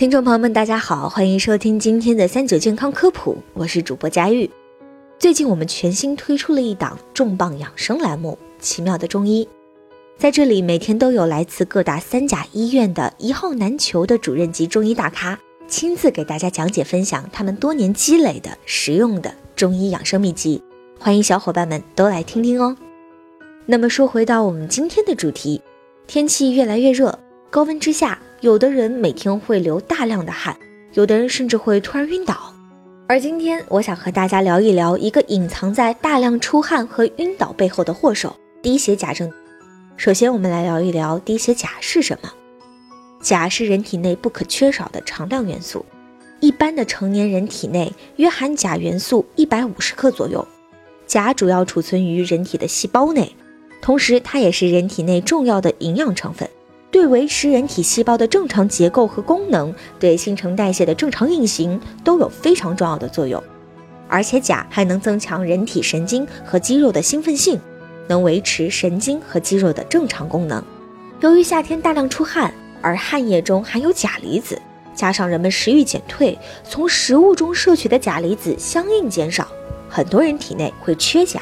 听众朋友们，大家好，欢迎收听今天的三九健康科普，我是主播佳玉。最近我们全新推出了一档重磅养生栏目《奇妙的中医》，在这里每天都有来自各大三甲医院的一号难求的主任级中医大咖，亲自给大家讲解分享他们多年积累的实用的中医养生秘籍，欢迎小伙伴们都来听听哦。那么说回到我们今天的主题，天气越来越热，高温之下。有的人每天会流大量的汗，有的人甚至会突然晕倒。而今天，我想和大家聊一聊一个隐藏在大量出汗和晕倒背后的祸首——低血钾症。首先，我们来聊一聊低血钾是什么。钾是人体内不可缺少的常量元素，一般的成年人体内约含钾元素一百五十克左右。钾主要储存于人体的细胞内，同时它也是人体内重要的营养成分。对维持人体细胞的正常结构和功能，对新陈代谢的正常运行都有非常重要的作用。而且钾还能增强人体神经和肌肉的兴奋性，能维持神经和肌肉的正常功能。由于夏天大量出汗，而汗液中含有钾离子，加上人们食欲减退，从食物中摄取的钾离子相应减少，很多人体内会缺钾。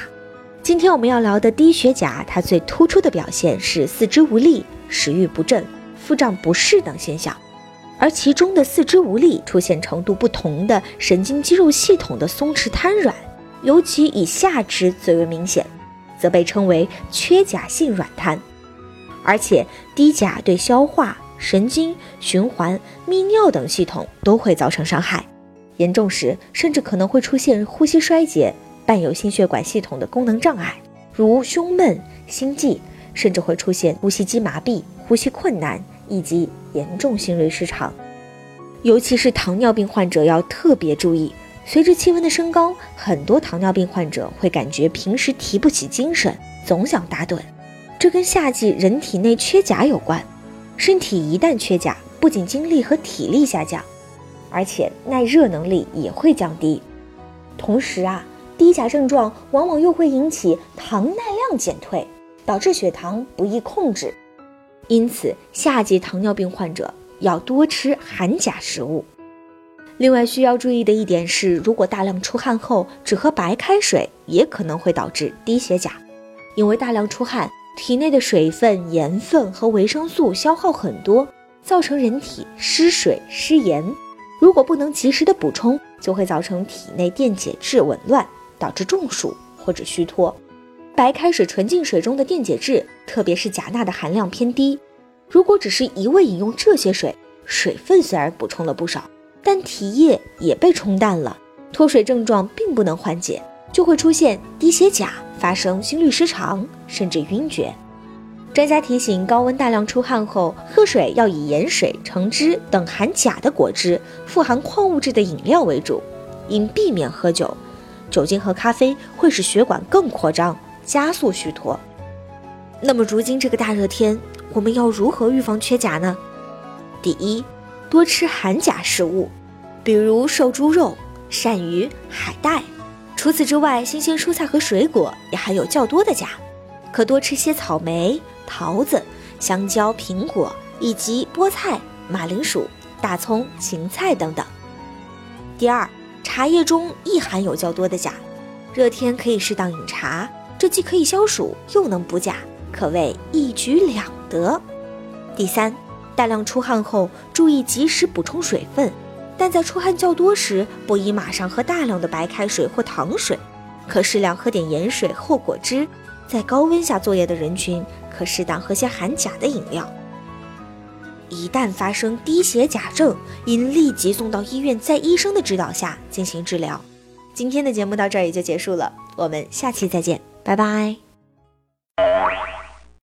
今天我们要聊的低血钾，它最突出的表现是四肢无力。食欲不振、腹胀不适等现象，而其中的四肢无力出现程度不同的神经肌肉系统的松弛瘫软，尤其以下肢最为明显，则被称为缺钾性软瘫。而且低钾对消化、神经、循环、泌尿等系统都会造成伤害，严重时甚至可能会出现呼吸衰竭，伴有心血管系统的功能障碍，如胸闷、心悸。甚至会出现呼吸机麻痹、呼吸困难以及严重心律失常，尤其是糖尿病患者要特别注意。随着气温的升高，很多糖尿病患者会感觉平时提不起精神，总想打盹，这跟夏季人体内缺钾有关。身体一旦缺钾，不仅精力和体力下降，而且耐热能力也会降低。同时啊，低钾症状往往又会引起糖耐量减退。导致血糖不易控制，因此夏季糖尿病患者要多吃含钾食物。另外需要注意的一点是，如果大量出汗后只喝白开水，也可能会导致低血钾。因为大量出汗，体内的水分、盐分和维生素消耗很多，造成人体失水失盐。如果不能及时的补充，就会造成体内电解质紊乱，导致中暑或者虚脱。白开水纯净水中的电解质，特别是钾钠的含量偏低。如果只是一味饮用这些水，水分虽然补充了不少，但体液也被冲淡了，脱水症状并不能缓解，就会出现低血钾，发生心律失常，甚至晕厥。专家提醒：高温大量出汗后，喝水要以盐水、橙汁等含钾的果汁、富含矿物质的饮料为主，应避免喝酒。酒精和咖啡会使血管更扩张。加速虚脱。那么，如今这个大热天，我们要如何预防缺钾呢？第一，多吃含钾食物，比如瘦猪肉、鳝鱼、海带。除此之外，新鲜蔬菜和水果也含有较多的钾，可多吃些草莓、桃子、香蕉、苹果以及菠菜、马铃薯、大葱、芹菜等等。第二，茶叶中亦含有较多的钾，热天可以适当饮茶。这既可以消暑，又能补钾，可谓一举两得。第三，大量出汗后注意及时补充水分，但在出汗较多时，不宜马上喝大量的白开水或糖水，可适量喝点盐水或果汁。在高温下作业的人群，可适当喝些含钾的饮料。一旦发生低血钾症，应立即送到医院，在医生的指导下进行治疗。今天的节目到这儿也就结束了，我们下期再见。拜拜。